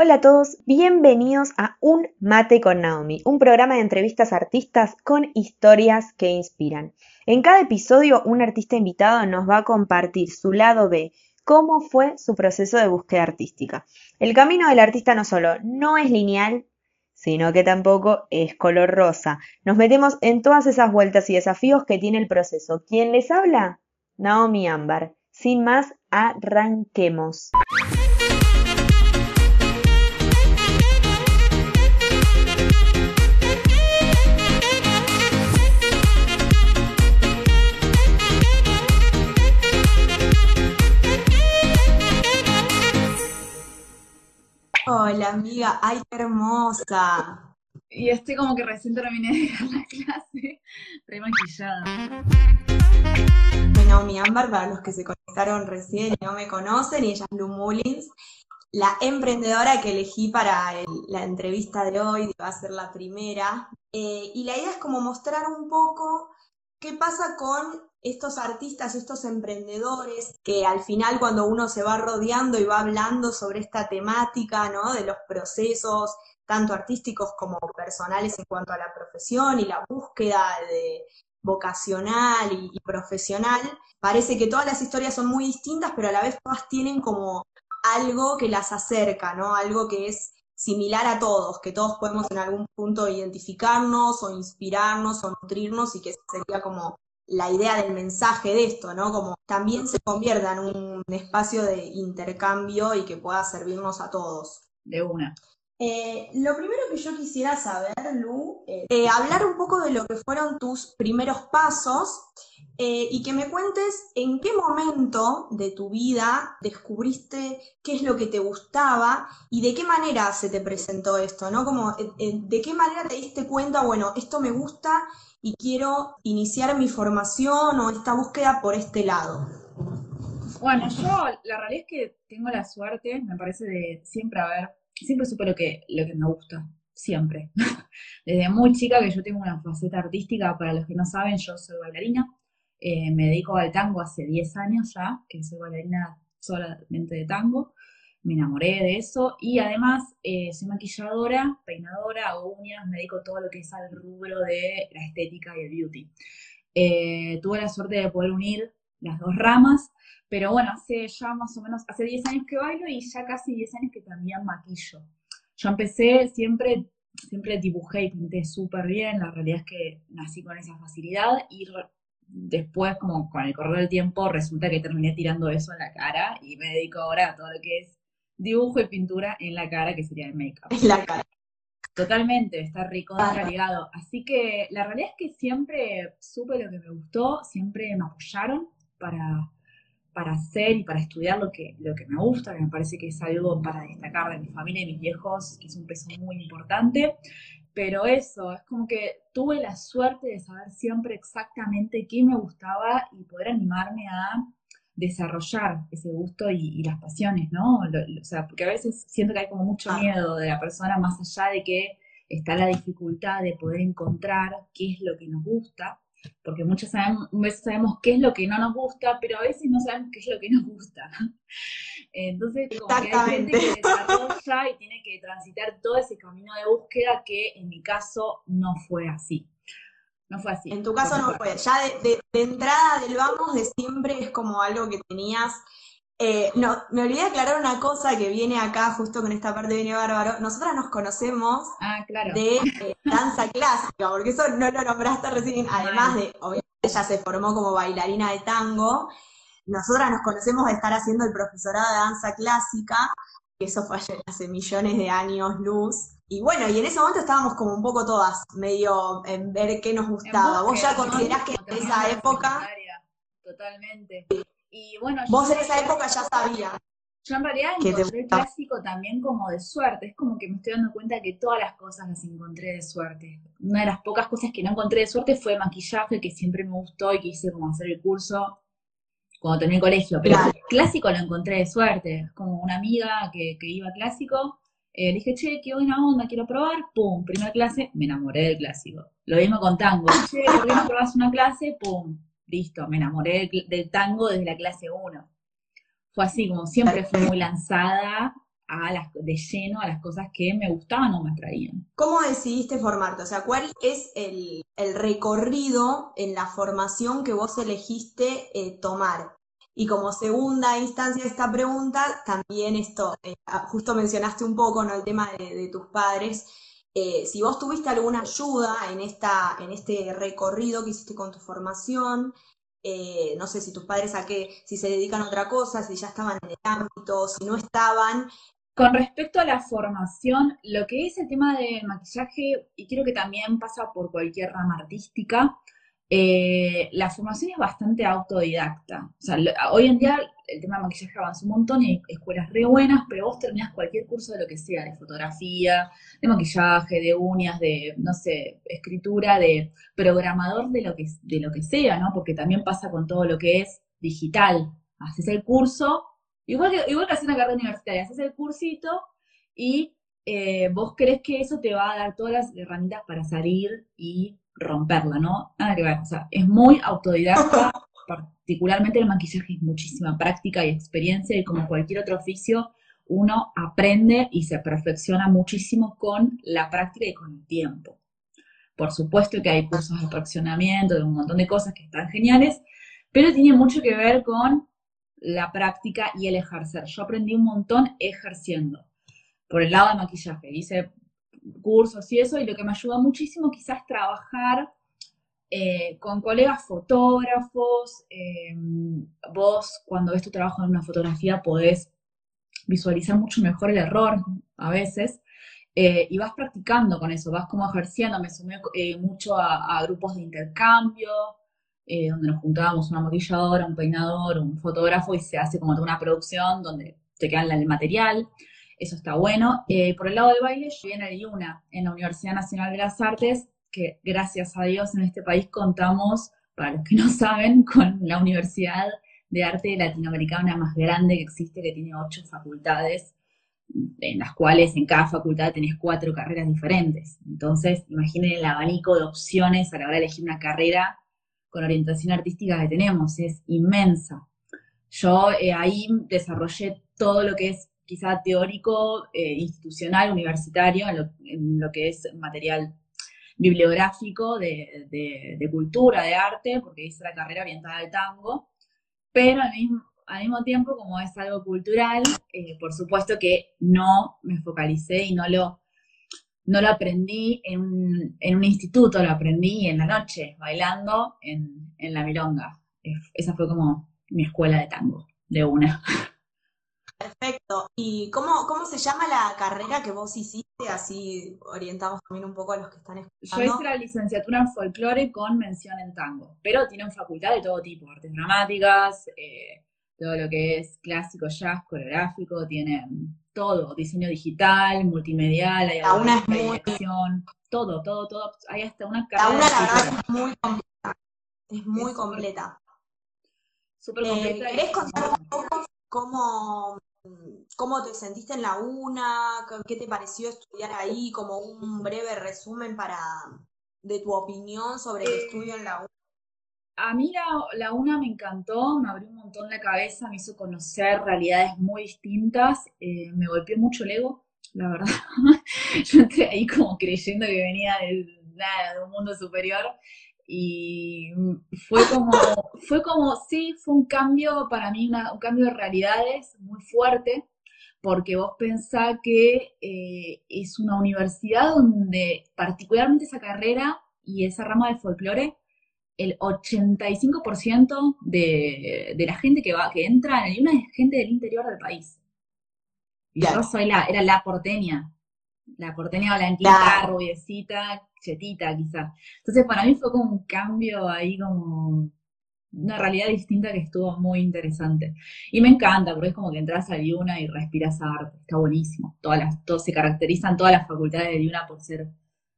Hola a todos, bienvenidos a Un Mate con Naomi, un programa de entrevistas artistas con historias que inspiran. En cada episodio, un artista invitado nos va a compartir su lado B, cómo fue su proceso de búsqueda artística. El camino del artista no solo no es lineal, sino que tampoco es color rosa. Nos metemos en todas esas vueltas y desafíos que tiene el proceso. ¿Quién les habla? Naomi Ámbar. Sin más, arranquemos. Hola amiga, ay qué hermosa. Y estoy como que recién terminé de dar la clase, re maquillada. Soy Naomi Ámbar, para los que se conectaron recién y no me conocen, y ella es Blue Mullins, la emprendedora que elegí para la entrevista de hoy, va a ser la primera. Eh, y la idea es como mostrar un poco qué pasa con estos artistas, estos emprendedores, que al final cuando uno se va rodeando y va hablando sobre esta temática, ¿no? De los procesos, tanto artísticos como personales en cuanto a la profesión y la búsqueda de vocacional y, y profesional, parece que todas las historias son muy distintas, pero a la vez todas tienen como algo que las acerca, ¿no? Algo que es similar a todos, que todos podemos en algún punto identificarnos o inspirarnos o nutrirnos y que sería como la idea del mensaje de esto, ¿no? Como también se convierta en un espacio de intercambio y que pueda servirnos a todos. De una. Eh, lo primero que yo quisiera saber, Lu, eh, hablar un poco de lo que fueron tus primeros pasos eh, y que me cuentes en qué momento de tu vida descubriste qué es lo que te gustaba y de qué manera se te presentó esto, ¿no? Como de qué manera te diste cuenta, bueno, esto me gusta y quiero iniciar mi formación o esta búsqueda por este lado. Bueno, yo la realidad es que tengo la suerte, me parece, de siempre haber siempre supe lo que, lo que me gusta, siempre. Desde muy chica que yo tengo una faceta artística, para los que no saben, yo soy bailarina, eh, me dedico al tango hace 10 años ya, que soy bailarina solamente de tango, me enamoré de eso y además eh, soy maquilladora, peinadora, hago uñas, me dedico todo lo que es al rubro de la estética y el beauty. Eh, tuve la suerte de poder unir las dos ramas pero bueno, hace ya más o menos, hace 10 años que bailo y ya casi 10 años que también maquillo. Yo empecé siempre, siempre dibujé y pinté súper bien, la realidad es que nací con esa facilidad y después, como con el correr del tiempo, resulta que terminé tirando eso en la cara y me dedico ahora a todo lo que es dibujo y pintura en la cara, que sería el make-up. En la cara. Totalmente, está rico, está ligado. Así que la realidad es que siempre supe lo que me gustó, siempre me apoyaron para, para hacer y para estudiar lo que, lo que me gusta, que me parece que es algo para destacar de mi familia y mis viejos, que es un peso muy importante. Pero eso, es como que tuve la suerte de saber siempre exactamente qué me gustaba y poder animarme a desarrollar ese gusto y, las pasiones, ¿no? o sea, porque a veces siento que hay como mucho miedo de la persona más allá de que está la dificultad de poder encontrar qué es lo que nos gusta porque muchas veces sabemos qué es lo que no nos gusta, pero a veces no sabemos qué es lo que nos gusta. Entonces, como que hay gente que desarrolla y tiene que transitar todo ese camino de búsqueda que en mi caso no fue así. No fue así. En tu caso no fue. Ya de, de entrada del vamos de siempre es como algo que tenías eh, no, me olvidé de aclarar una cosa que viene acá, justo con esta parte viene bárbaro. Nosotras nos conocemos ah, de eh, danza clásica, porque eso no lo nombraste recién, además de, obviamente ella se formó como bailarina de tango. Nosotras nos conocemos de estar haciendo el profesorado de danza clásica, que eso fue hace millones de años luz. Y bueno, y en ese momento estábamos como un poco todas medio en ver qué nos gustaba. Vos ya considerás que en esa época... Totalmente. Y bueno, Vos en esa época ya sabías. Yo en realidad encontré el clásico también como de suerte. Es como que me estoy dando cuenta que todas las cosas las encontré de suerte. Una de las pocas cosas que no encontré de suerte fue maquillaje, que siempre me gustó y que hice como hacer el curso cuando tenía el colegio. Pero el clásico lo encontré de suerte. Es como una amiga que, que iba clásico. Eh, le dije, che, qué buena onda, quiero probar. Pum, primera clase, me enamoré del clásico. Lo mismo con tango. Che, ¿por qué no probás una clase? Pum, listo, me enamoré del, tango desde la clase 1. Fue así, como siempre fui muy lanzada a las, de lleno a las cosas que me gustaban o me atraían. ¿Cómo decidiste formarte? O sea, ¿cuál es el, recorrido en la formación que vos elegiste eh, tomar? Y como segunda instancia de esta pregunta, también esto, eh, ah, justo mencionaste un poco ¿no? el tema de, tus padres. Eh, si vos tuviste alguna ayuda en, esta, en este recorrido que hiciste con tu formación, eh, no sé si tus padres a qué, si se dedican a otra cosa, si ya estaban en el ámbito, si no estaban. Con respecto a la formación, lo que es el tema del maquillaje, y creo que también pasa por cualquier rama artística, eh, la formación es bastante autodidacta. O sea, hoy en día el tema de maquillaje avanza un montón y hay escuelas re buenas, pero vos terminás cualquier curso de lo que sea, de fotografía, de maquillaje, de uñas, de, no sé, escritura, de programador de lo que, de lo que sea, ¿no? Porque también pasa con todo lo que es digital. Haces el curso, igual que, igual que hacer una carrera universitaria, haces el cursito y eh, vos crees que eso te va a dar todas las herramientas para salir y romperla, ¿no? Nada que ver, o sea, es muy autodidacta, particularmente el maquillaje es muchísima práctica y experiencia y como cualquier otro oficio, uno aprende y se perfecciona muchísimo con la práctica y con el tiempo. Por supuesto que hay cursos de perfeccionamiento, de un montón de cosas que están geniales, pero tiene mucho que ver con la práctica y el ejercer. Yo aprendí un montón ejerciendo. Por el lado de maquillaje, hice cursos y eso, y lo que me ayuda muchísimo quizás trabajar eh, con colegas fotógrafos. Em, vos, cuando ves tu trabajo en una fotografía, podés visualizar mucho mejor el error a veces. Eh, y vas practicando con eso, vas como ejerciendo. Me sumé eh, mucho a, grupos de intercambio, donde nos juntábamos una maquilladora, un peinador, un fotógrafo y se hace como una producción donde te quedan el material eso está bueno. Eh, por el lado del baile, yo viene de una en la Universidad Nacional de las Artes, que gracias a Dios en este país contamos, para los que no saben, con la Universidad de Arte Latinoamericana más grande que existe, que tiene ocho facultades, en las cuales en cada facultad tenés cuatro carreras diferentes. Entonces, imaginen el abanico de opciones a la hora de elegir una carrera con orientación artística que tenemos, es inmensa. Yo eh, ahí desarrollé todo lo que es quizá teórico, eh, institucional, universitario, en lo, que es material bibliográfico de, cultura, de arte, porque hice la carrera orientada al tango, pero al mismo, tiempo, como es algo cultural, eh, por supuesto que no me focalicé y no lo, no lo aprendí en un, instituto, lo aprendí en la noche, bailando en, en la milonga. Esa fue como mi escuela de tango, de una. Perfecto. ¿Y cómo, cómo se llama la carrera que vos hiciste? Así orientamos también un poco a los que están escuchando. Yo hice la licenciatura en folclore con mención en tango, pero tienen facultad de todo tipo, artes dramáticas, eh, todo lo que es clásico, jazz, coreográfico, tienen todo, diseño digital, multimedial, hay una es todo, todo, todo, hay hasta una carrera. una la verdad es muy completa, es muy completa. Súper completa. Eh, ¿Querés contar un poco cómo ¿Cómo te sentiste en la UNA? ¿Qué te pareció estudiar ahí? Como un breve resumen para de tu opinión sobre el estudio en la UNA. A mí la, UNA me encantó, me abrió un montón la cabeza, me hizo conocer realidades muy distintas, eh, me golpeó mucho el ego, la verdad. Yo entré ahí como creyendo que venía de un mundo superior y fue como, fue como, sí, fue un cambio para mí, un cambio de realidades muy fuerte, porque vos pensás que eh, es una universidad donde particularmente esa carrera y esa rama del folclore, el 85% de, de la gente que va, que entra en una es gente del interior del país. Y yo soy la, era la porteña, la porteña blanquita, rubiecita, chetita quizá. Entonces para mí fue como un cambio ahí como una realidad distinta que estuvo muy interesante. Y me encanta, porque es como que entras a Liuna y respiras arte, está buenísimo. Todas las, todos se caracterizan todas las facultades de Liuna por ser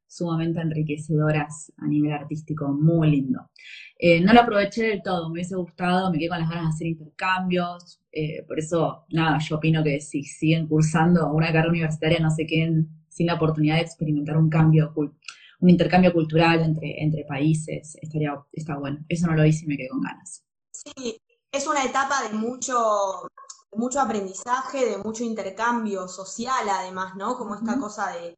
sumamente enriquecedoras a nivel artístico, muy lindo. Eh, no lo aproveché del todo, me hubiese gustado, me quedé con las ganas de hacer intercambios, eh, por eso, nada, yo opino que si siguen cursando una carrera universitaria no se queden sin la oportunidad de experimentar un cambio, un intercambio cultural entre, entre países, estaría, está bueno. Eso no lo hice y me quedé con ganas. Sí, es una etapa de mucho, mucho aprendizaje, de mucho intercambio social además, ¿no? Como esta cosa de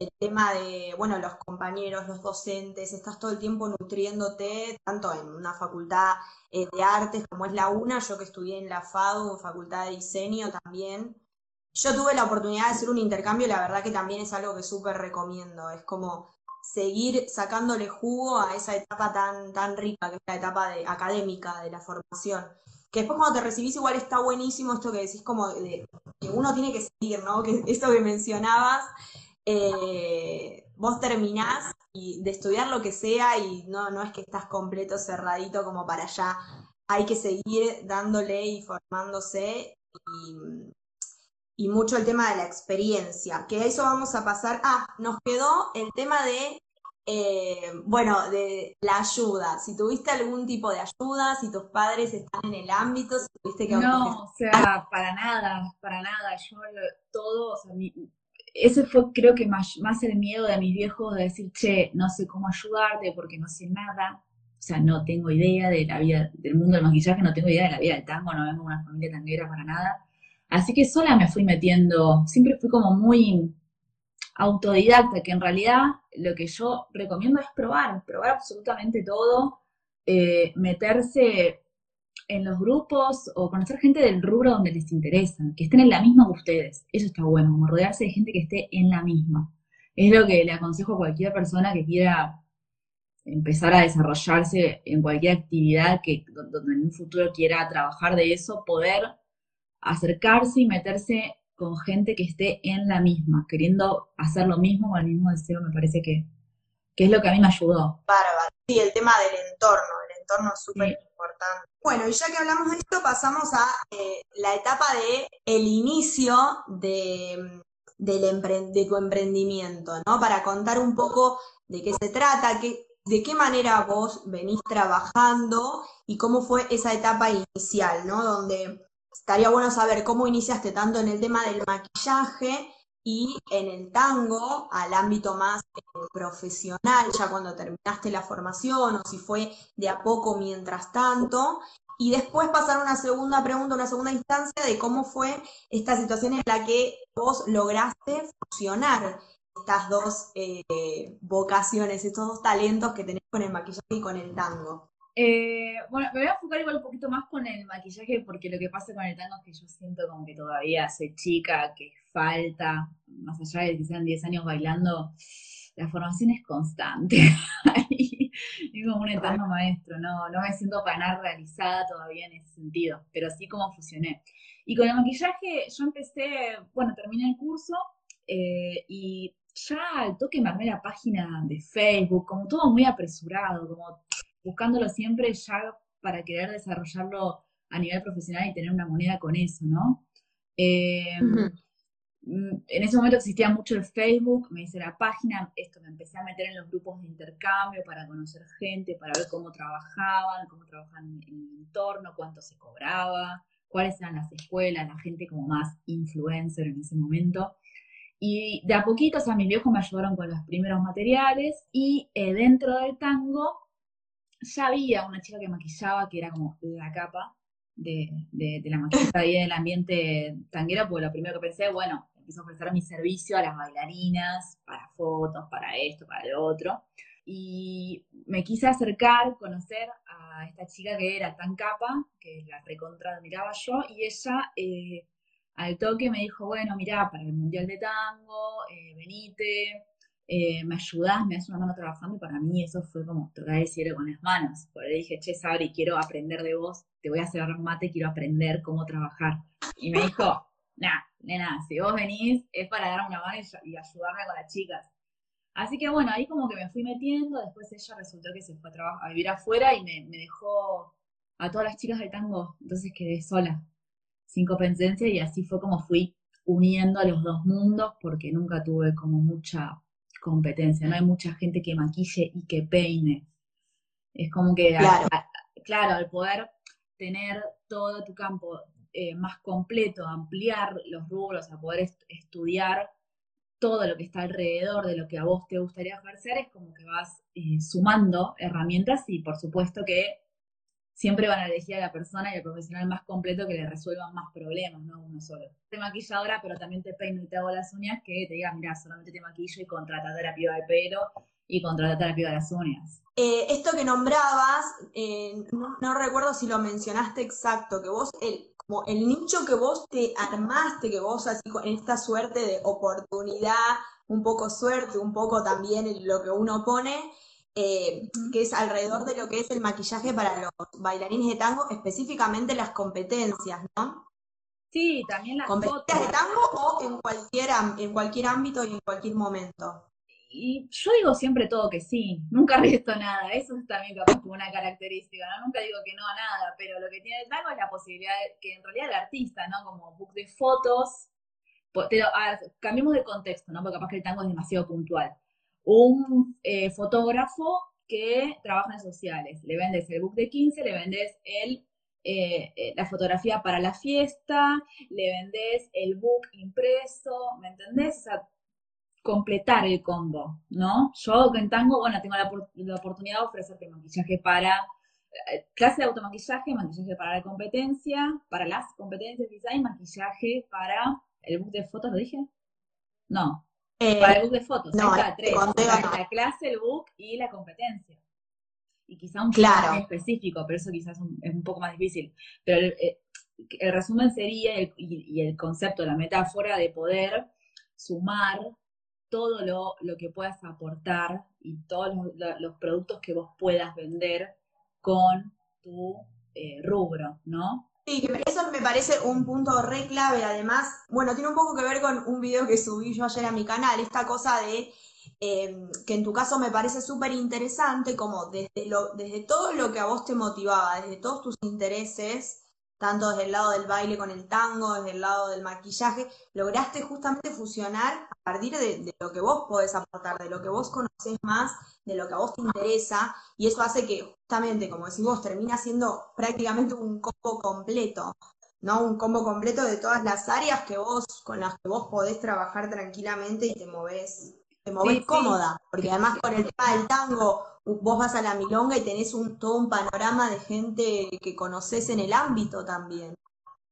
el tema de, bueno, los compañeros, los docentes, estás todo el tiempo nutriéndote, tanto en una facultad eh, de artes como es la UNA, yo que estudié en la FADU, Facultad de Diseño también. Yo tuve la oportunidad de hacer un intercambio y la verdad que también es algo que súper recomiendo. Es como seguir sacándole jugo a esa etapa tan, tan rica que es la etapa de, académica de la formación. Que después cuando te recibís igual está buenísimo esto que decís como de, que uno tiene que seguir, ¿no? Que esto que mencionabas, eh, vos terminás y de estudiar lo que sea y no, no es que estás completo, cerradito como para allá. Hay que seguir dándole y formándose y mucho el tema de la experiencia, que a eso vamos a pasar. Ah, nos quedó el tema de, eh, bueno, de la ayuda. Si tuviste algún tipo de ayuda, si tus padres están en el ámbito, si tuviste que... No, o sea, para nada, para nada. Yo todo, o sea, mi, ese fue creo que más, más el miedo de mis viejos de decir, che, no sé cómo ayudarte porque no sé nada. O sea, no tengo idea de la vida, del mundo del maquillaje, no tengo idea de la vida del tango, no vengo de una familia tanguera para nada. Así que sola me fui metiendo, siempre fui como muy autodidacta, que en realidad lo que yo recomiendo es probar, probar absolutamente todo, eh, meterse en los grupos o conocer gente del rubro donde les interesa, que estén en la misma que ustedes. Eso está bueno, como rodearse de gente que esté en la misma. Es lo que le aconsejo a cualquier persona que quiera empezar a desarrollarse en cualquier actividad que donde en un futuro quiera trabajar de eso, poder acercarse y meterse con gente que esté en la misma, queriendo hacer lo mismo con el mismo deseo, me parece que, que es lo que a mí me ayudó. Bárbaro. Sí, el tema del entorno, el entorno es súper importante. Bueno, y ya que hablamos de esto, pasamos a eh, la etapa de el inicio de, del de tu emprendimiento, ¿no? Para contar un poco de qué se trata, qué, de qué manera vos venís trabajando y cómo fue esa etapa inicial, ¿no? Donde estaría bueno saber cómo iniciaste tanto en el tema del maquillaje y en el tango al ámbito más eh, profesional, ya cuando terminaste la formación o si fue de a poco mientras tanto. Y después pasar a una segunda pregunta, una segunda instancia de cómo fue esta situación en la que vos lograste fusionar estas dos eh, vocaciones, estos dos talentos que tenés con el maquillaje y con el tango. Eh, bueno, me voy a enfocar igual un poquito más con el maquillaje porque lo que pasa con el tango es que yo siento como que todavía soy chica, que falta, más allá de que sean 10 años bailando, la formación es constante. es como un eterno maestro, no, no me siento para nada realizada todavía en ese sentido, pero sí como fusioné. Y con el maquillaje yo empecé, bueno, terminé el curso eh, y ya al toque me armé la página de Facebook, como todo muy apresurado, como buscándolo siempre ya para querer desarrollarlo a nivel profesional y tener una moneda con eso, ¿no? Eh, mm, en ese momento existía mucho el Facebook, me hice la página, esto me empecé a meter en los grupos de intercambio para conocer gente, para ver cómo trabajaban, cómo trabajaban en el entorno, cuánto se cobraba, cuáles eran las escuelas, la gente como más influencer en ese momento. Y de a poquito, o sea, mis viejos me ayudaron con los primeros materiales y eh, dentro del tango ya había una chica que maquillaba que era como la capa de, de, la maquillista y del ambiente tanguero, porque lo primero que pensé, bueno, empiezo a ofrecer mi servicio a las bailarinas, para fotos, para esto, para lo otro. Y me quise acercar, conocer a esta chica que era tan capa, que la recontra admiraba yo, y ella eh, al toque me dijo, bueno, mira, para el Mundial de Tango, eh, venite, eh, me ayudás, me das una mano trabajando, y para mí eso fue como tocar el cielo con las manos. Porque le dije, che, Sabri, quiero aprender de vos, te voy a hacer mate, quiero aprender cómo trabajar. Y me dijo, nah, nena, si vos venís es para dar una mano y, ayudarme con las chicas. Así que bueno, ahí como que me fui metiendo, después ella resultó que se fue a, a vivir afuera y me, me, dejó a todas las chicas del tango, entonces quedé sola, sin competencia y así fue como fui uniendo a los dos mundos porque nunca tuve como mucha competencia, no hay mucha gente que maquille y que peine. Es como que, claro, al, poder tener todo tu campo eh, más completo, ampliar los rubros, a poder estudiar todo lo que está alrededor de lo que a vos te gustaría ejercer, es como que vas eh, sumando herramientas y por supuesto que siempre van a elegir a la persona y al profesional más completo que le resuelvan más problemas, no uno solo. Te maquilladora, pero también te peino y te hago las uñas, que te diga, mira, solamente te maquillo y contratate piba de pelo y contratate piba de las uñas. Eh, esto que nombrabas, eh, no, recuerdo si lo mencionaste exacto, que vos, el, como el nicho que vos te armaste, que vos así con esta suerte de oportunidad, un poco suerte, un poco también lo que uno pone, eh, que es alrededor de lo que es el maquillaje para los bailarines de tango, específicamente las competencias, ¿no? Sí, también las competencias de tango o en cualquier, en cualquier ámbito y en cualquier momento. Y yo digo siempre todo que sí, nunca resto nada, eso es también capaz como una característica, ¿no? Nunca digo que no a nada, pero lo que tiene el tango es la posibilidad de que en realidad el artista, ¿no? Como book de fotos, cambiemos de contexto, ¿no? Porque capaz que el tango es demasiado puntual un eh, fotógrafo que trabaja en sociales. Le vendes el book de 15, le vendes el, eh, eh, la fotografía para la fiesta, le vendes el book impreso, ¿me entendés? O sea, completar el combo, ¿no? Yo en tango, bueno, tengo la, oportunidad de ofrecerte maquillaje para clase de automaquillaje, maquillaje para la competencia, para las competencias quizá, y maquillaje para el book de fotos, ¿lo dije? No, eh, para el book de fotos, no, está, tres. La clase, el book y la competencia. Y quizá un claro. específico, pero eso quizás es un, poco más difícil. Pero el, eh, resumen sería, y, el concepto, la metáfora de poder sumar todo lo, lo que puedas aportar y todos los, productos que vos puedas vender con tu eh, rubro, ¿no? Sí, eso me parece un punto re clave. Además, bueno, tiene un poco que ver con un video que subí yo ayer a mi canal, esta cosa de em, que en tu caso me parece súper interesante, como desde, lo, desde todo lo que a vos te motivaba, desde todos tus intereses, tanto desde el lado del baile con el tango, desde el lado del maquillaje, lograste justamente fusionar a partir de, lo que vos podés aportar, de lo que vos conocés más, de lo que a vos te interesa, y eso hace que justamente, como decís vos, termina siendo prácticamente un combo completo, ¿no? Un combo completo de todas las áreas que vos, con las que vos podés trabajar tranquilamente y te movés, te movés cómoda, porque además con el tema del tango vos vas a la milonga y tenés un, todo un panorama de gente que conoces en el ámbito también.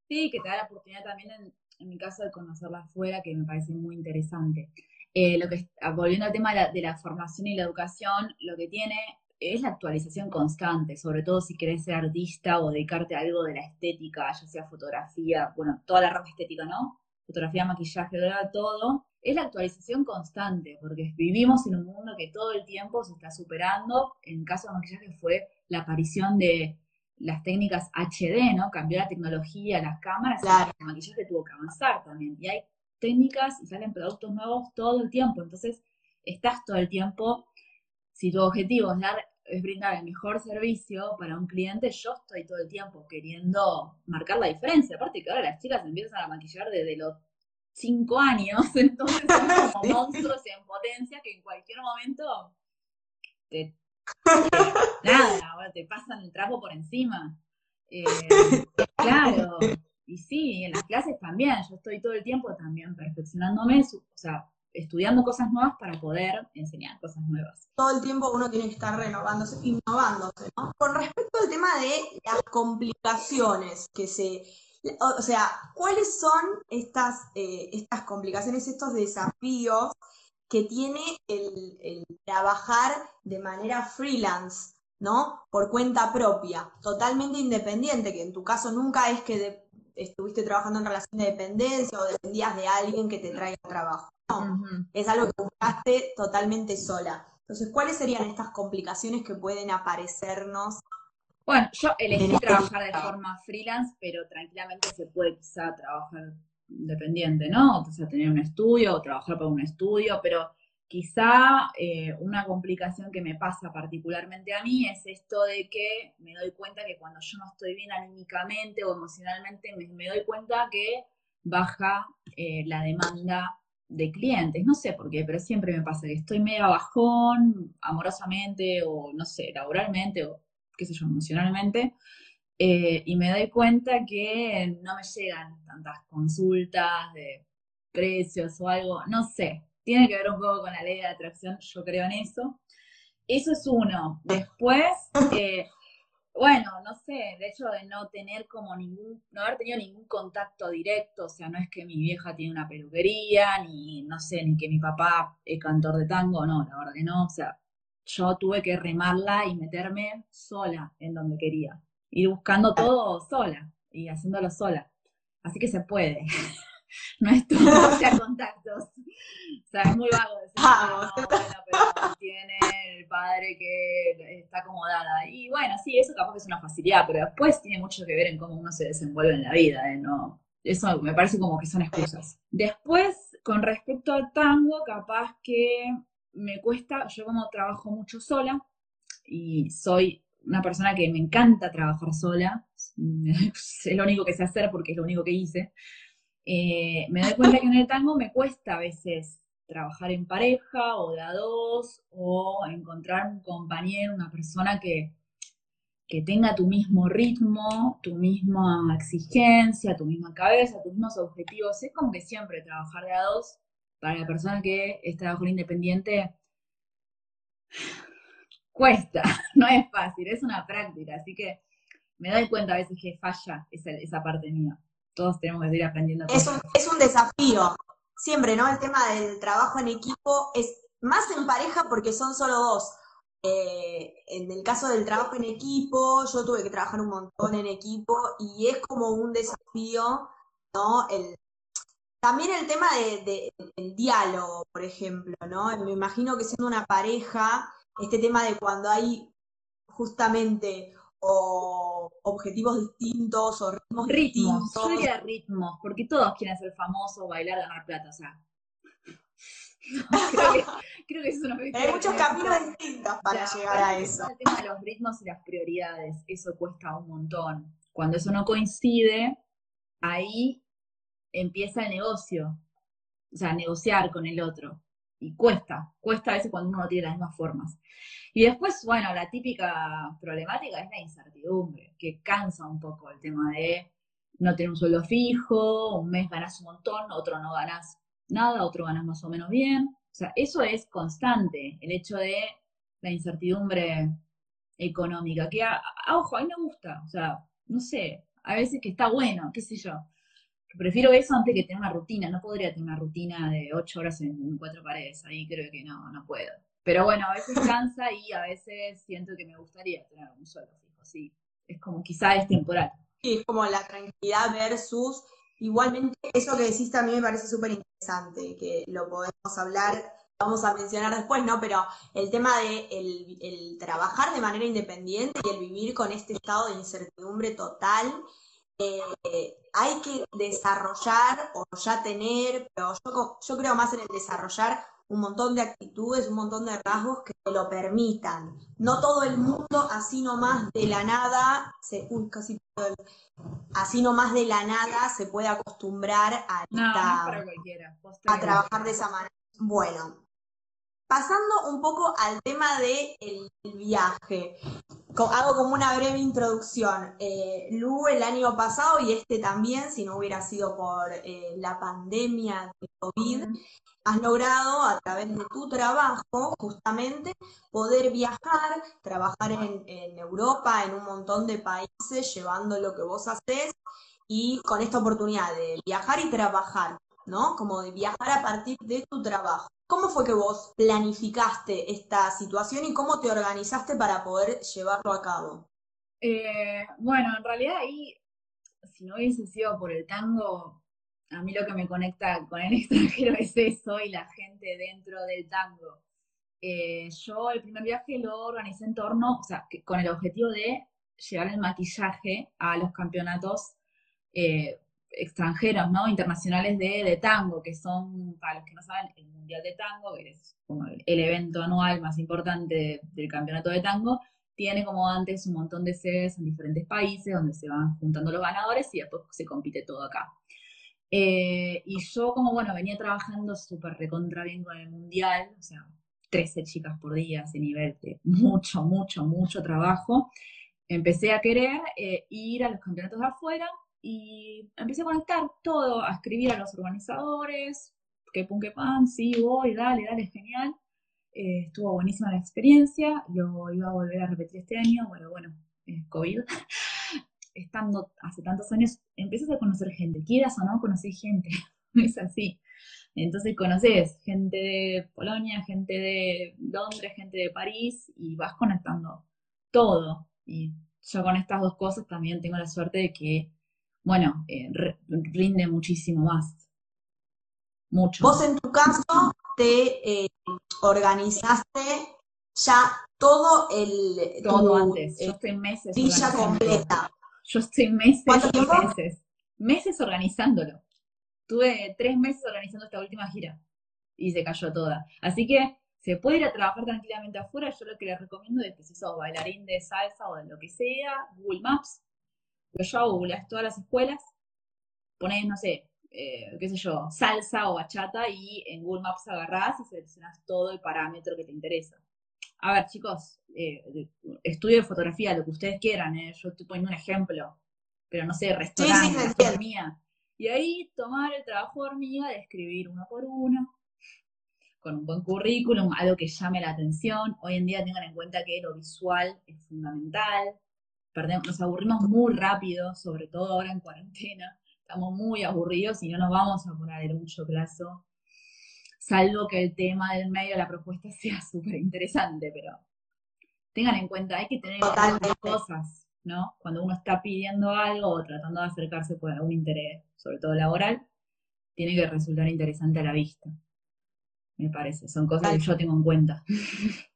Sí, que te da la oportunidad también, en, en mi caso, de conocerla afuera, que me parece muy interesante. Eh, lo que, ah, volviendo al tema de la, formación y la educación, lo que tiene es la actualización constante, sobre todo si querés ser artista o dedicarte a algo de la estética, ya sea fotografía, bueno, toda la rama estética, ¿no? Fotografía, maquillaje, todo es la actualización constante, porque vivimos en un mundo que todo el tiempo se está superando. En el caso de maquillaje fue la aparición de las técnicas HD, ¿no? Cambió la tecnología, las cámaras, y el maquillaje tuvo que avanzar también. Y hay técnicas y salen productos nuevos todo el tiempo. Entonces, estás todo el tiempo. Si tu objetivo es, dar, es brindar el mejor servicio para un cliente, yo estoy todo el tiempo queriendo marcar la diferencia. Aparte que ahora las chicas empiezan a maquillar desde los cinco años, entonces son como monstruos en potencia que en cualquier momento te, nada, te pasan el trapo por encima. Eh, claro, y sí, en las clases también, yo estoy todo el tiempo también perfeccionándome, o sea, estudiando cosas nuevas para poder enseñar cosas nuevas. Todo el tiempo uno tiene que estar renovándose, innovándose, ¿no? Con respecto al tema de las complicaciones que se o sea, ¿cuáles son estas, eh, estas complicaciones, estos desafíos que tiene el, trabajar de manera freelance, ¿no? Por cuenta propia, totalmente independiente, que en tu caso nunca es que estuviste trabajando en relación de dependencia o dependías de alguien que te traiga trabajo. No, es algo que buscaste totalmente sola. Entonces, ¿cuáles serían estas complicaciones que pueden aparecernos bueno, yo elegí trabajar de forma freelance, pero tranquilamente se puede quizá trabajar independiente, ¿no? O sea, tener un estudio o trabajar para un estudio, pero quizá eh, una complicación que me pasa particularmente a mí es esto de que me doy cuenta que cuando yo no estoy bien anímicamente o emocionalmente, me, doy cuenta que baja eh, la demanda de clientes. No sé por qué, pero siempre me pasa que estoy medio bajón, amorosamente o no sé, laboralmente o qué sé yo, emocionalmente, eh, y me doy cuenta que no me llegan tantas consultas de precios o algo, no sé, tiene que ver un poco con la ley de atracción, yo creo en eso. Eso es uno. Después, eh, bueno, no sé, de hecho de no tener como ningún, no haber tenido ningún contacto directo, o sea, no es que mi vieja tiene una peluquería, ni no sé, ni que mi papá es cantor de tango, no, la verdad que no, o sea, yo tuve que remarla y meterme sola en donde quería, ir buscando todo sola y haciéndolo sola, así que se puede. no es todo sea contactos. O sea, es muy vago decir, ah, no, bueno, pero tiene el padre que está acomodada. Y bueno, sí, eso capaz que es una facilidad, pero después tiene mucho que ver en cómo uno se desenvuelve en la vida, ¿eh? No, eso me parece como que son excusas. Después, con respecto al tango, capaz que me cuesta, yo como trabajo mucho sola y soy una persona que me encanta trabajar sola, es lo único que sé hacer porque es lo único que hice, eh, me doy cuenta que en el tango me cuesta a veces trabajar en pareja o de a dos o encontrar un compañero, una persona que, que tenga tu mismo ritmo, tu misma exigencia, tu misma cabeza, tus mismos objetivos. Es como que siempre trabajar de a dos. Para la persona que es trabajador independiente cuesta, no es fácil, es una práctica, así que me doy cuenta a veces que falla esa, esa parte mía todos tenemos que ir aprendiendo. Es un, es un desafío, siempre, ¿no? El tema del trabajo en equipo es más en pareja porque son solo dos. Eh, en el caso del trabajo en equipo, yo tuve que trabajar un montón en equipo y es como un desafío, ¿no? El, también el tema de, del diálogo, por ejemplo, ¿no? Me imagino que siendo una pareja, este tema de cuando hay justamente o objetivos distintos o ritmos, distintos. Yo diría ritmos, porque todos quieren ser famosos, bailar, ganar plata, o sea. creo, que, creo, que, eso es una Hay muchos caminos distintos para llegar a eso. El tema de los ritmos y las prioridades, eso cuesta un montón. Cuando eso no coincide, ahí empieza el negocio, o sea, negociar con el otro. Y cuesta, cuesta a veces cuando uno no tiene las mismas formas. Y después, bueno, la típica problemática es la incertidumbre, que cansa un poco el tema de no tener un sueldo fijo, un mes ganas un montón, otro no ganas nada, otro ganas más o menos bien. O sea, eso es constante, el hecho de la incertidumbre económica, que a, ojo, a mí me gusta, o sea, no sé, a veces que está bueno, qué sé yo. Prefiero eso antes que tener una rutina, no podría tener una rutina de ocho horas en cuatro paredes, ahí creo que no, no puedo. Pero bueno, a veces cansa y a veces siento que me gustaría tener un sueldo fijo, sí. Es como quizá es temporal. Sí, es como la tranquilidad versus, igualmente, eso que decís también me parece súper interesante, que lo podemos hablar, vamos a mencionar después, ¿no? Pero el tema de el, trabajar de manera independiente y el vivir con este estado de incertidumbre total, eh, hay que desarrollar o ya tener, pero yo, yo creo más en el desarrollar un montón de actitudes, un montón de rasgos que te lo permitan. No todo el mundo así nomás de la nada, se, uy, casi así nomás de la nada se puede acostumbrar a, a trabajar de esa manera. Bueno, pasando un poco al tema del de viaje hago como una breve introducción. Eh, Lu el año pasado y este también, si no hubiera sido por eh, la pandemia de COVID, has logrado a través de tu trabajo justamente poder viajar, trabajar en, en Europa, en un montón de países, llevando lo que vos haces y con esta oportunidad de viajar y trabajar, ¿no? Como de viajar a partir de tu trabajo. ¿Cómo fue que vos planificaste esta situación y cómo te organizaste para poder llevarlo a cabo? Eh, bueno, en realidad ahí, si no hubiese sido por el tango, a mí lo que me conecta con el extranjero es eso y la gente dentro del tango. Eh, yo el primer viaje lo organicé en torno, o sea, con el objetivo de llevar el maquillaje a los campeonatos eh, extranjeros, ¿no? Internacionales de, tango, que son, para los que no saben, el Mundial de Tango, que es el, evento anual más importante del campeonato de tango, tiene como antes un montón de sedes en diferentes países donde se van juntando los ganadores y después se compite todo acá. Eh, y yo como, bueno, venía trabajando súper recontra bien con el Mundial, o sea, 13 chicas por día, ese nivel de mucho, mucho, mucho trabajo, empecé a querer eh, ir a los campeonatos de afuera y empecé a conectar todo, a escribir a los organizadores, que pum, que pan, sí, voy, dale, dale, genial. Eh, estuvo buenísima la experiencia, lo iba a volver a repetir este año, bueno, bueno, eh, COVID, estando hace tantos años, empiezas a conocer gente, quieras o no, conoces gente, es así. Entonces conoces gente de Polonia, gente de Londres, gente de París y vas conectando todo. Y yo con estas dos cosas también tengo la suerte de que, bueno, eh, rinde muchísimo más. Mucho. Vos en tu caso te eh, organizaste ya todo el... Todo antes. Yo estoy meses. Villa completa. Yo estoy meses. Meses. Meses organizándolo. Tuve tres meses organizando esta última gira y se cayó toda. Así que se puede ir a trabajar tranquilamente afuera. Yo lo que les recomiendo es que si sos bailarín de salsa o de lo que sea, Google Maps. Lo yo hago, googleás todas las escuelas, ponés, no sé, eh, qué sé yo, salsa o bachata y en Google Maps agarrás y seleccionás todo el parámetro que te interesa. A ver, chicos, eh, estudio de fotografía, lo que ustedes quieran, eh, yo estoy poniendo un ejemplo, pero no sé, restaurante, sí, Y ahí tomar el trabajo de hormiga de escribir uno por uno, con un buen currículum, algo que llame la atención. Hoy en día tengan en cuenta que lo visual es fundamental. Perdemos, nos aburrimos muy rápido, sobre todo ahora en cuarentena. Estamos muy aburridos y no nos vamos a poner en mucho plazo salvo que el tema del medio, la propuesta sea súper interesante, pero tengan en cuenta, hay que tener las cosas, ¿no? Cuando uno está pidiendo algo o tratando de acercarse por algún interés, sobre todo laboral, tiene que resultar interesante a la vista, me parece. Son cosas que yo tengo en cuenta.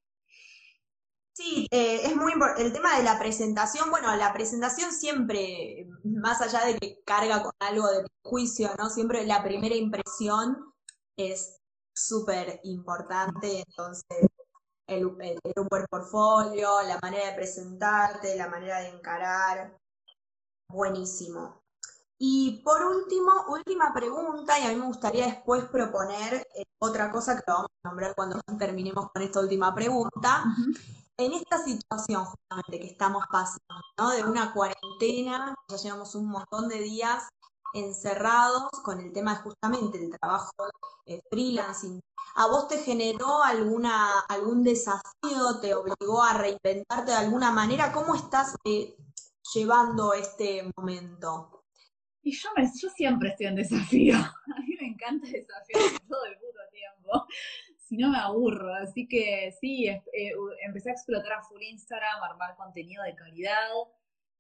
Sí, eh, es muy importante. El tema de la presentación, bueno, la presentación siempre, más allá de que carga con algo de juicio, ¿no? Siempre la primera impresión es súper importante, entonces el, un buen portfolio, la manera de presentarte, la manera de encarar, buenísimo. Y por último, última pregunta, y a mí me gustaría después proponer eh, otra cosa que lo vamos a nombrar cuando terminemos con esta última pregunta. En esta situación justamente que estamos pasando, ¿no? De una cuarentena, ya llevamos un montón de días encerrados con el tema justamente del trabajo eh, freelancing. ¿A vos te generó alguna, algún desafío? ¿Te obligó a reinventarte de alguna manera? ¿Cómo estás eh, llevando este momento? Y yo, me, yo siempre estoy en desafío. A mí me encanta desafiar todo el puto tiempo. Si no me aburro. Así que sí, eh, empecé a explotar a full Instagram, armar contenido de calidad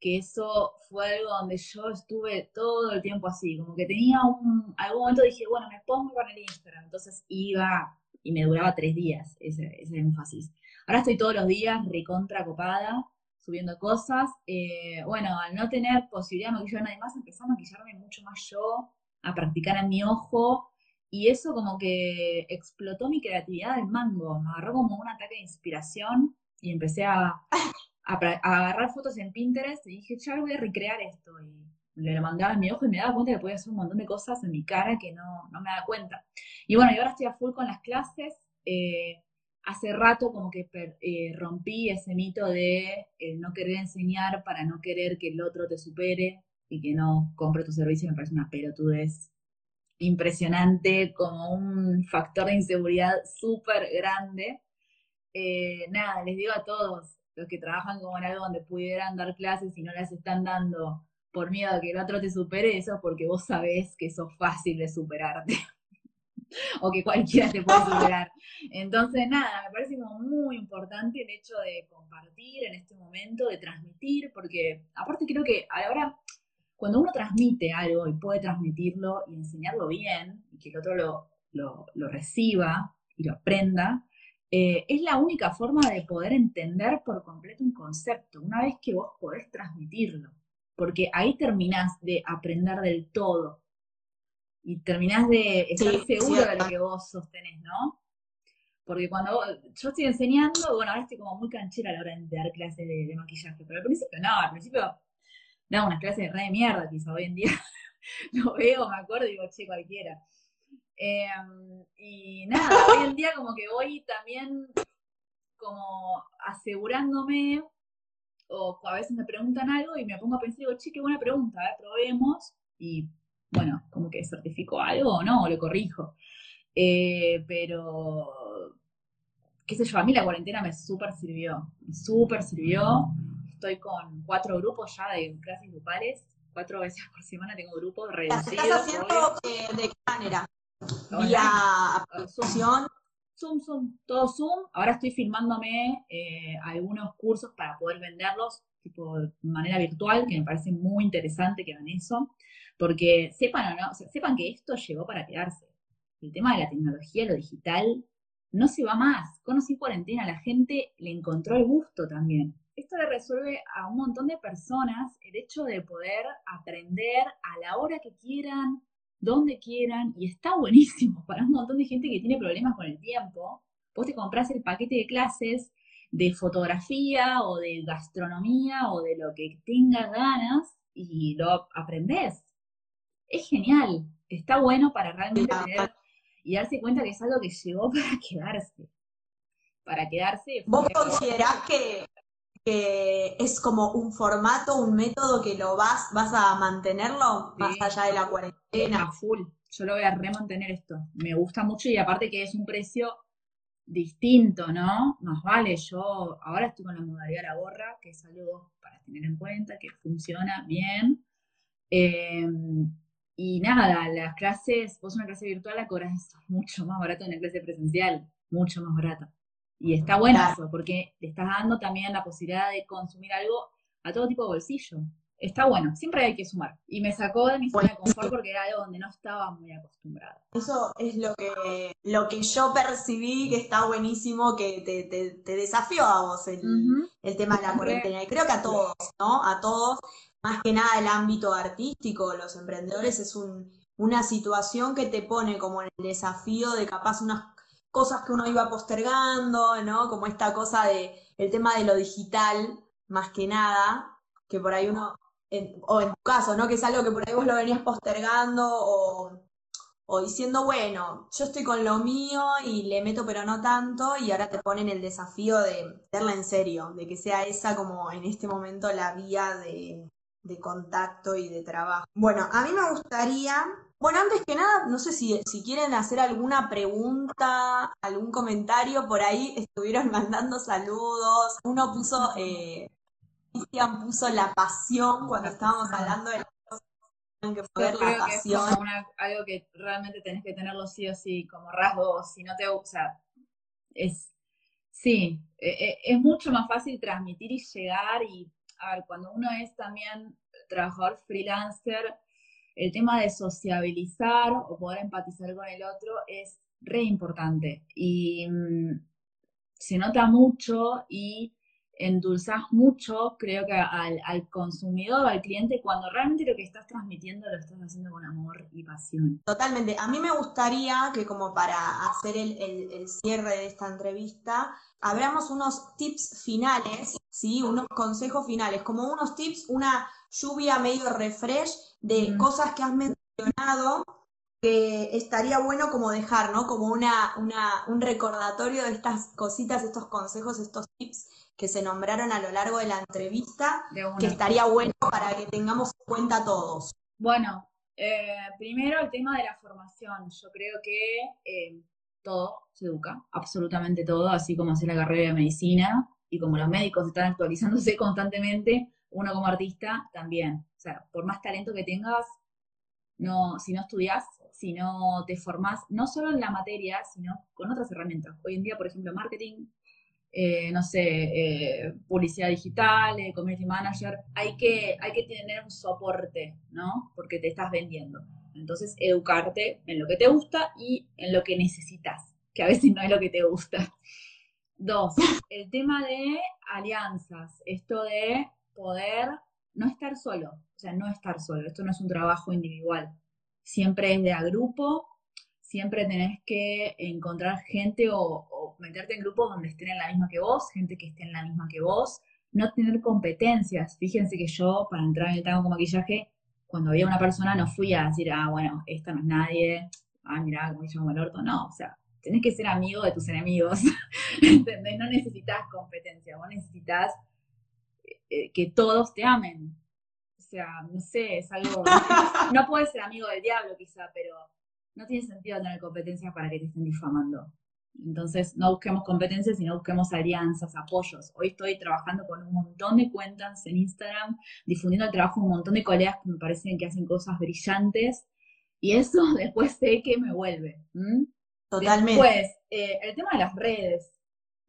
que eso fue algo donde yo estuve todo el tiempo así, como que tenía un, algún momento dije, bueno, me pongo con el Instagram, entonces iba y me duraba tres días ese, ese énfasis. Ahora estoy todos los días recontra copada, subiendo cosas. Eh, bueno, al no tener posibilidad de maquillar a nadie más, empecé a maquillarme mucho más yo, a practicar en mi ojo, y eso como que explotó mi creatividad del mango, me agarró como un ataque de inspiración y empecé a, a, agarrar fotos en Pinterest y dije, ya voy a recrear esto. Y le mandaba en mi ojo y me daba cuenta que podía hacer un montón de cosas en mi cara que no, no me daba cuenta. Y bueno, y ahora estoy a full con las clases. Eh, hace rato como que eh, rompí ese mito de eh, no querer enseñar para no querer que el otro te supere y que no compre tu servicio. Me parece una pelotudez impresionante, como un factor de inseguridad súper grande. nada, les digo a todos, los que trabajan como en algo donde pudieran dar clases y no las están dando por miedo a que el otro te supere, eso porque vos sabés que sos fácil de superarte. o que cualquiera te puede superar. Entonces, nada, me parece como muy importante el hecho de compartir en este momento, de transmitir, porque aparte creo que ahora, cuando uno transmite algo y puede transmitirlo y enseñarlo bien, y que el otro lo, lo, lo reciba y lo aprenda, eh, es la única forma de poder entender por completo un concepto, una vez que vos podés transmitirlo, porque ahí terminás de aprender del todo y terminás de estar seguro de lo que vos sostenés, ¿no? Porque cuando yo estoy enseñando, bueno, ahora estoy como muy canchera a la hora de dar clases de, maquillaje, pero al principio no, al principio daba unas clases de re de mierda, quizá hoy en día lo veo, me acuerdo y digo, che, cualquiera. Em, y nada, hoy en día como que voy también como asegurándome, o a veces me preguntan algo y me pongo a pensar, digo, che, qué buena pregunta, a ver, probemos, y bueno, como que certifico algo o no, o lo corrijo. Eh, pero, qué sé yo, a mí la cuarentena me súper sirvió, súper sirvió. Estoy con cuatro grupos ya de clases grupales, cuatro veces por semana tengo grupos reducidos. ¿Estás haciendo de qué manera? ¿Vía aplicación? Zoom, Zoom, todo Zoom. Ahora estoy filmándome eh, algunos cursos para poder venderlos, tipo de manera virtual, que me parece muy interesante que hagan eso, porque sepan o no, sepan que esto llegó para quedarse. El tema de la tecnología, lo digital, no se va más. Con sin cuarentena la gente le encontró el gusto también. Esto le resuelve a un montón de personas el hecho de poder aprender a la hora que quieran, donde quieran, y está buenísimo para un montón de gente que tiene problemas con el tiempo. Vos te compras el paquete de clases de fotografía o de gastronomía o de lo que tengas ganas y lo aprendés. Es genial, está bueno para realmente tener y darse cuenta que es algo que llegó para quedarse. Para quedarse. ¿Vos considerás que, es como un formato, un método que lo vas, vas a mantenerlo más allá de la cuarentena? A full. Yo lo voy a remantener esto. Me gusta mucho y aparte que es un precio distinto, ¿no? Más vale, yo ahora estoy con la modalidad la gorra, que es algo para tener en cuenta, que funciona bien. Eh, y nada, las clases, vos una clase virtual la cobras mucho más barato que una clase presencial, mucho más barata. Y está bueno eso, porque le estás dando también la posibilidad de consumir algo a todo tipo de bolsillo. Está bueno, siempre hay que sumar. Y me sacó de mi zona de confort porque era algo donde no estaba muy acostumbrada. Eso es lo que, lo que yo percibí que está buenísimo, que te, te, desafió a vos el, el tema de la cuarentena. Y creo que a todos, ¿no? A todos más que nada el ámbito artístico, los emprendedores es una situación que te pone como en el desafío de capaz unas cosas que uno iba postergando, ¿no? Como esta cosa de el tema de lo digital, más que nada, que por ahí uno, o en tu caso, ¿no? Que es algo que por ahí vos lo venías postergando o, o diciendo, bueno, yo estoy con lo mío y le meto pero no tanto y ahora te ponen el desafío de verla en serio, de que sea esa como en este momento la vía de contacto y de trabajo. Bueno, a mí me gustaría, bueno, antes que nada, no sé si, si quieren hacer alguna pregunta, algún comentario, por ahí estuvieron mandando saludos, uno puso, eh, Cristian puso la pasión cuando estábamos hablando de la que poder la pasión. Que es algo que realmente tenés que tenerlo sí o sí como rasgo, si no te, o sea, es, sí, e, e, es mucho más fácil transmitir y llegar y a ver, cuando uno es también trabajador freelancer, el tema de sociabilizar o poder empatizar con el otro es re importante y mm, se nota mucho y endulzás mucho, creo que al, al consumidor, al cliente, cuando realmente lo que estás transmitiendo lo estás haciendo con amor y pasión. Totalmente. A mí me gustaría que como para hacer el, el cierre de esta entrevista, abramos unos tips finales, ¿sí? Unos consejos finales, como unos tips, una lluvia medio refresh de cosas que has mencionado que estaría bueno como dejar, ¿no? Como una, una, un recordatorio de estas cositas, estos consejos, estos tips que se nombraron a lo largo de la entrevista, que estaría bueno para que tengamos en cuenta todos. Bueno, eh, primero el tema de la formación. Yo creo que eh, todo se educa, absolutamente todo, así como hace la carrera de medicina y como los médicos están actualizándose constantemente, uno como artista también. O sea, por más talento que tengas, no, si no estudias, si no te formás, no solo en la materia, sino con otras herramientas. Hoy en día, por ejemplo, marketing, eh, no sé, eh, publicidad digital, eh, community manager, hay que, hay que tener un soporte, ¿no? Porque te estás vendiendo. Entonces, educarte en lo que te gusta y en lo que necesitas, que a veces no es lo que te gusta. Dos, el tema de alianzas, esto de poder no estar solo, o sea, no estar solo, esto no es un trabajo individual, siempre es de a grupo, siempre tenés que encontrar gente o, meterte en grupos donde estén en la misma que vos, gente que esté en la misma que vos, no tener competencias. Fíjense que yo, para entrar en el tango con maquillaje, cuando había una persona no fui a decir, ah, bueno, esta no es nadie, ah, mirá, como llamo el orto, no, o sea, tenés que ser amigo de tus enemigos, ¿entendés? No necesitas competencia, vos necesitas eh, que todos te amen. O sea, no sé, es algo, no puedes ser amigo del diablo quizá, pero no tiene sentido tener competencia para que te estén difamando. Entonces, no busquemos competencias, sino busquemos alianzas, apoyos. Hoy estoy trabajando con un montón de cuentas en Instagram, difundiendo el trabajo de un montón de colegas que me parecen que hacen cosas brillantes. Y eso después sé que me vuelve. Totalmente. Después, eh, el tema de las redes.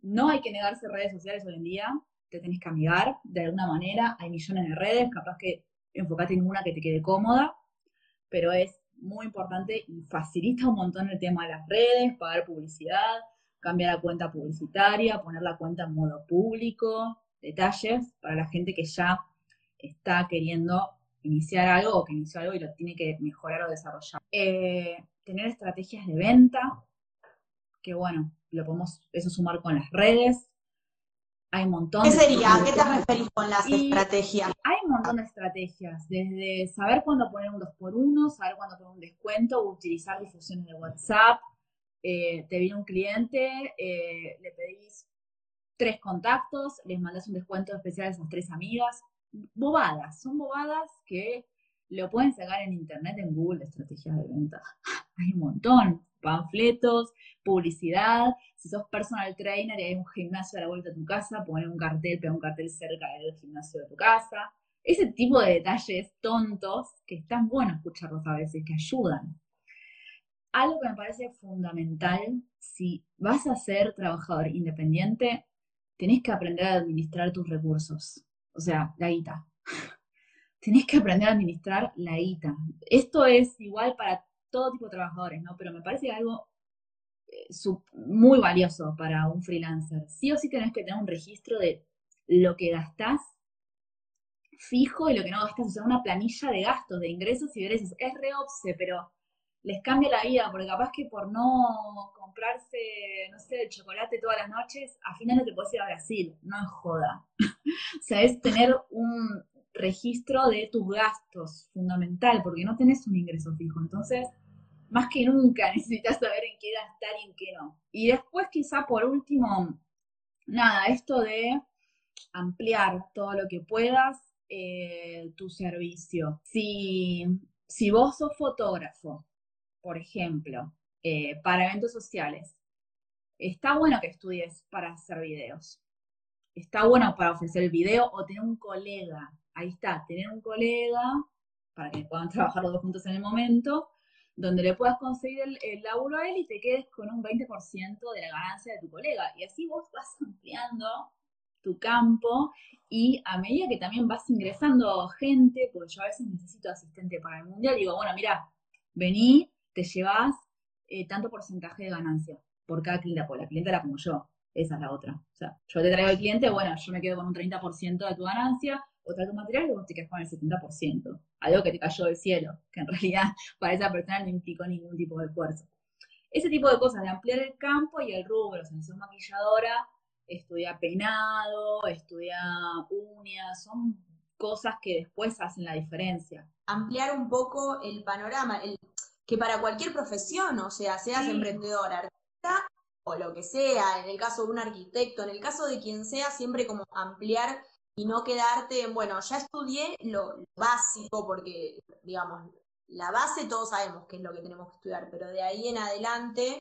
No hay que negarse redes sociales hoy en día. Te tenés que amigar de alguna manera. Hay millones de redes. Capaz que enfocate en una que te quede cómoda. Pero es muy importante y facilita un montón el tema de las redes, pagar publicidad, cambiar la cuenta publicitaria, poner la cuenta en modo público, detalles para la gente que ya está queriendo iniciar algo o que inició algo y lo tiene que mejorar o desarrollar. Eh, tener estrategias de venta, que bueno, lo podemos eso sumar con las redes, hay un montón. ¿Qué sería? ¿A qué te referís con las estrategias? Hay un montón de estrategias, desde saber cuándo poner un 2x1, saber cuándo poner un descuento, utilizar difusiones de WhatsApp. Eh, te viene un cliente, eh, le pedís tres contactos, les mandas un descuento especial a esas tres amigas. Bobadas, son bobadas que lo pueden sacar en internet, en Google, estrategias de venta. Hay un montón panfletos, publicidad. Si sos personal trainer y hay un gimnasio a la vuelta de tu casa, poner un cartel, pegar un cartel cerca del gimnasio de tu casa. Ese tipo de detalles tontos que están buenos escucharlos a veces, que ayudan. Algo que me parece fundamental, si vas a ser trabajador independiente, tenés que aprender a administrar tus recursos. O sea, la guita. tenés que aprender a administrar la guita. Esto es igual para todo tipo de trabajadores, ¿no? Pero me parece algo eh, muy valioso para un freelancer. Sí o sí tenés que tener un registro de lo que gastás fijo y lo que no gastás, o sea, una planilla de gastos, de ingresos y ingresos. Es re pero les cambia la vida, porque capaz que por no comprarse, no sé, chocolate todas las noches, a final no te puedes ir a Brasil, no es joda. o sea, es tener un registro de tus gastos, fundamental, porque no tenés un ingreso fijo. Entonces, más que nunca necesitas saber en qué gastar y en qué no. Y después quizá por último, nada, esto de ampliar todo lo que puedas eh, tu servicio. Si, si vos sos fotógrafo, por ejemplo, eh, para eventos sociales, está bueno que estudies para hacer videos. Está bueno para ofrecer el video o tener un colega. Ahí está, tener un colega para que puedan trabajar los dos juntos en el momento donde le puedas conseguir el, laburo a él y te quedes con un 20% de la ganancia de tu colega. Y así vos vas ampliando tu campo y a medida que también vas ingresando gente, porque yo a veces necesito asistente para el mundial, digo, bueno, mira, vení, te llevas eh, tanto porcentaje de ganancia por cada cliente, porque la cliente era como yo, esa es la otra. O sea, yo te traigo el cliente, bueno, yo me quedo con un 30% de tu ganancia, o tu material y vos te quedas con el 70%. Algo que te cayó del cielo, que en realidad para esa persona no implicó ningún tipo de esfuerzo. Ese tipo de cosas, de ampliar el campo y el rubro, si sos maquilladora, estudia peinado, estudia uñas, son cosas que después hacen la diferencia. Ampliar un poco el panorama, el, que para cualquier profesión, o sea, seas emprendedor, artista o lo que sea, en el caso de un arquitecto, en el caso de quien sea, siempre como ampliar y no quedarte en, bueno, ya estudié lo, básico, porque, digamos, la base todos sabemos qué es lo que tenemos que estudiar, pero de ahí en adelante,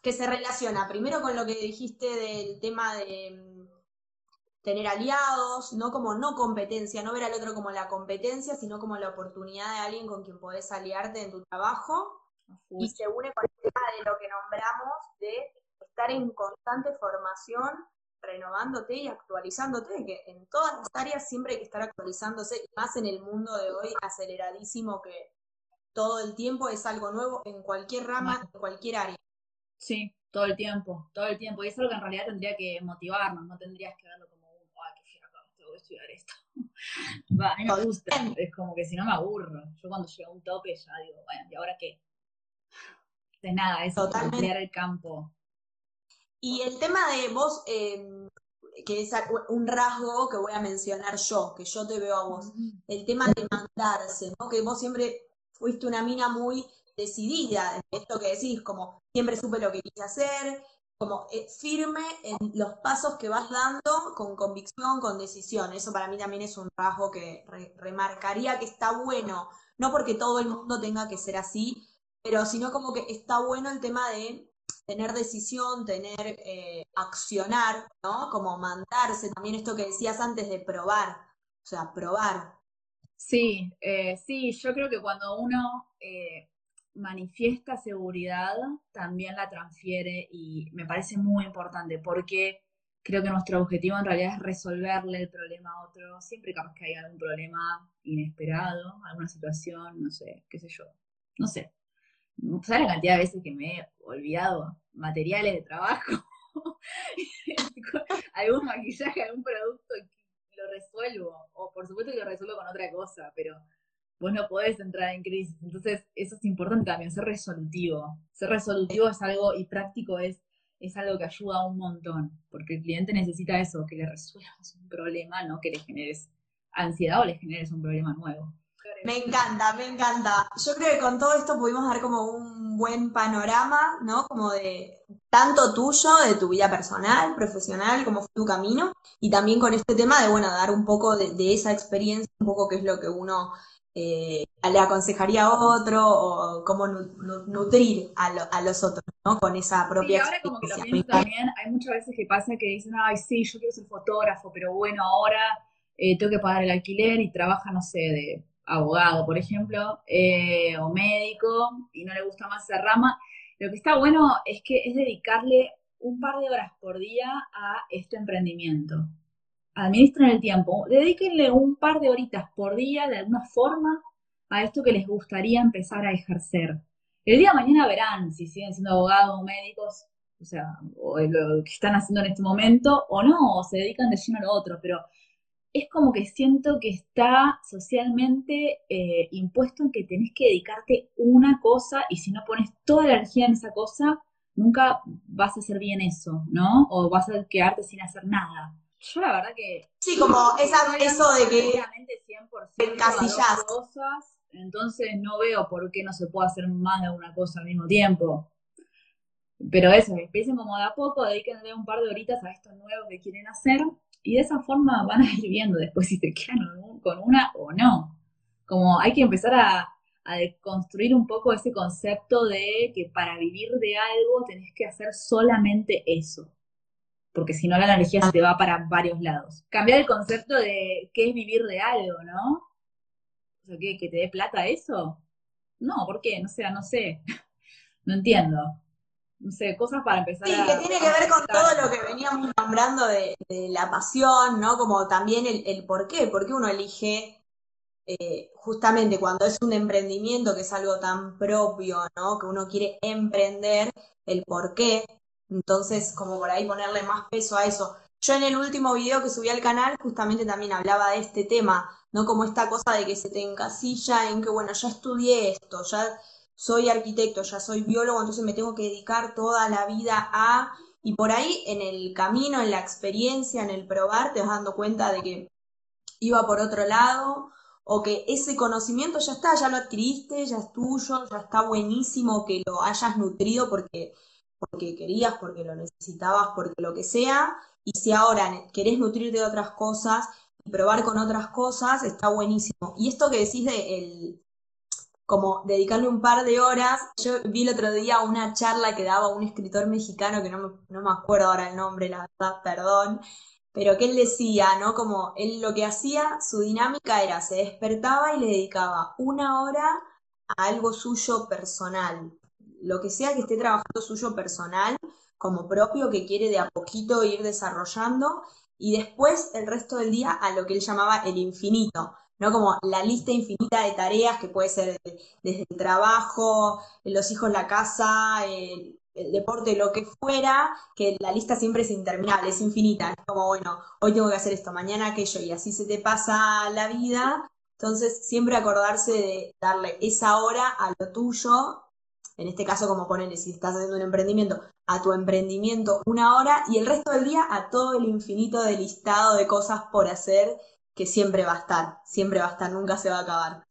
que se relaciona primero con lo que dijiste del tema de mm, tener aliados, no como no competencia, no ver al otro como la competencia, sino como la oportunidad de alguien con quien podés aliarte en tu trabajo. Y se une con el tema de lo que nombramos de estar en constante formación renovándote y actualizándote, que en todas las áreas siempre hay que estar actualizándose, más en el mundo de hoy aceleradísimo que todo el tiempo es algo nuevo en cualquier rama, en cualquier área. Sí, todo el tiempo, todo el tiempo. Y es algo que en realidad tendría que motivarnos, no tendrías que verlo como un, ay, qué fiero, tengo que estudiar esto. Va, a mí me gusta, es como que si no me aburro. Yo cuando llego a un tope ya digo, bueno, ¿y ahora qué? De nada, es ampliar el campo. Y el tema de vos, em, que es un rasgo que voy a mencionar yo, que yo te veo a vos, el tema de mandarse, ¿no? Que vos siempre fuiste una mina muy decidida, esto que decís, como siempre supe lo que quise hacer, como eh, firme en los pasos que vas dando con convicción, con decisión. Eso para mí también es un rasgo que remarcaría que está bueno, no porque todo el mundo tenga que ser así, pero sino como que está bueno el tema de tener decisión, tener eh, accionar, ¿no? Como mandarse, también esto que decías antes de probar, o sea, probar. Sí, eh, sí, yo creo que cuando uno eh, manifiesta seguridad, también la transfiere y me parece muy importante porque creo que nuestro objetivo en realidad es resolverle el problema a otro, siempre capaz que hay algún problema inesperado, alguna situación, no sé, qué sé yo, no sé, ¿Sabes la cantidad de veces que me he olvidado materiales de trabajo? algún maquillaje, algún producto lo resuelvo. O por supuesto que lo resuelvo con otra cosa, pero vos no podés entrar en crisis. Entonces, eso es importante también, ser resolutivo. Ser resolutivo es algo, y práctico es, es algo que ayuda un montón, porque el cliente necesita eso, que le resuelvas un problema, no que le generes ansiedad o le generes un problema nuevo. Me encanta, me encanta. Yo creo que con todo esto pudimos dar como un buen panorama, ¿no? Como de tanto tuyo, de tu vida personal, profesional, cómo fue tu camino, y también con este tema de, bueno, dar un poco de, esa experiencia, un poco qué es lo que uno eh, le aconsejaría a otro, o cómo nutrir a, los otros, ¿no? Con esa propia y ahora como que lo pienso también, hay muchas veces que pasa que dicen, ay, sí, yo quiero ser fotógrafo, pero bueno, ahora eh, tengo que pagar el alquiler y trabaja, no sé, de abogado, por ejemplo, eh, o médico, y no le gusta más esa rama, lo que está bueno es que es dedicarle un par de horas por día a este emprendimiento. Administren el tiempo, dedíquenle un par de horitas por día de alguna forma a esto que les gustaría empezar a ejercer. El día de mañana verán si siguen siendo abogados o médicos, o sea, o lo que están haciendo en este momento, o no, o se dedican de lleno a lo otro, pero es como que siento que está socialmente eh, impuesto en que tenés que dedicarte una cosa y si no pones toda la energía en esa cosa, nunca vas a hacer bien eso, ¿no? O vas a quedarte sin hacer nada. Yo la verdad que... Sí, como esa, eso de que... 100% cosas, entonces no veo por qué no se puede hacer más de una cosa al mismo tiempo. Pero eso, empiecen como de a poco, dedíquenle un par de horitas a esto nuevo que quieren hacer y de esa forma van a ir viendo después si se quedan con una o no. Como hay que empezar a, a construir un poco ese concepto de que para vivir de algo tenés que hacer solamente eso. Porque si no la energía se te va para varios lados. Cambiar el concepto de qué es vivir de algo, ¿no? O sea, ¿que, que te dé plata eso? No, ¿por qué? No sé, no sé. no entiendo no sé, cosas para empezar sí, que tiene que ver con todo lo que veníamos nombrando de, la pasión, ¿no? Como también el, por qué, por qué uno elige eh, justamente cuando es un emprendimiento que es algo tan propio, ¿no? Que uno quiere emprender, el por qué. Entonces, como por ahí ponerle más peso a eso. Yo en el último video que subí al canal justamente también hablaba de este tema, ¿no? Como esta cosa de que se te encasilla en que, bueno, ya estudié esto, ya soy arquitecto, ya soy biólogo, entonces me tengo que dedicar toda la vida a... Y por ahí en el camino, en la experiencia, en el probar, te vas dando cuenta de que iba por otro lado o que ese conocimiento ya está, ya lo adquiriste, ya es tuyo, ya está buenísimo que lo hayas nutrido porque, porque querías, porque lo necesitabas, porque lo que sea. Y si ahora querés nutrirte de otras cosas y probar con otras cosas, está buenísimo. Y esto que decís de el, como dedicarle un par de horas. Yo vi el otro día una charla que daba un escritor mexicano, que no me, no me acuerdo ahora el nombre, la verdad, perdón, pero que él decía, ¿no? Como él lo que hacía, su dinámica era, se despertaba y le dedicaba una hora a algo suyo personal, lo que sea que esté trabajando suyo personal, como propio, que quiere de a poquito ir desarrollando, y después el resto del día a lo que él llamaba el infinito, ¿no? Como la lista infinita de tareas que puede ser desde el trabajo, los hijos, la casa, el, deporte, lo que fuera, que la lista siempre es interminable, es infinita. Es como, bueno, hoy tengo que hacer esto, mañana aquello, y así se te pasa la vida. Entonces, siempre acordarse de darle esa hora a lo tuyo, en este caso, como ponerle, si estás haciendo un emprendimiento, a tu emprendimiento una hora y el resto del día a todo el infinito de listado de cosas por hacer que siempre va a estar, siempre va a estar, nunca se va a acabar.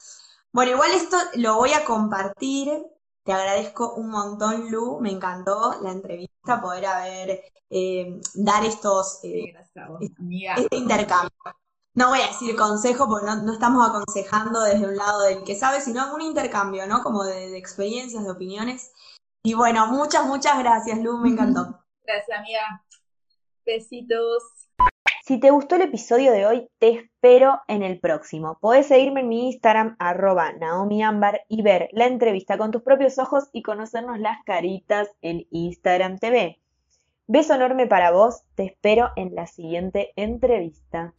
Bueno, igual esto lo voy a compartir. Te agradezco un montón, Lu. Me encantó la entrevista, poder haber, eh, dar estos, eh, este intercambio. No voy a decir consejo porque no, estamos aconsejando desde un lado del que sabe, sino un intercambio, ¿no? Como de, de experiencias, de opiniones. Y bueno, muchas, muchas gracias, Lu, me encantó. Gracias, amiga. Besitos. Si te gustó el episodio de hoy, te espero en el próximo. Podés seguirme en mi Instagram, arroba naomiambar, y ver la entrevista con tus propios ojos y conocernos las caritas en Instagram TV. Beso enorme para vos, te espero en la siguiente entrevista.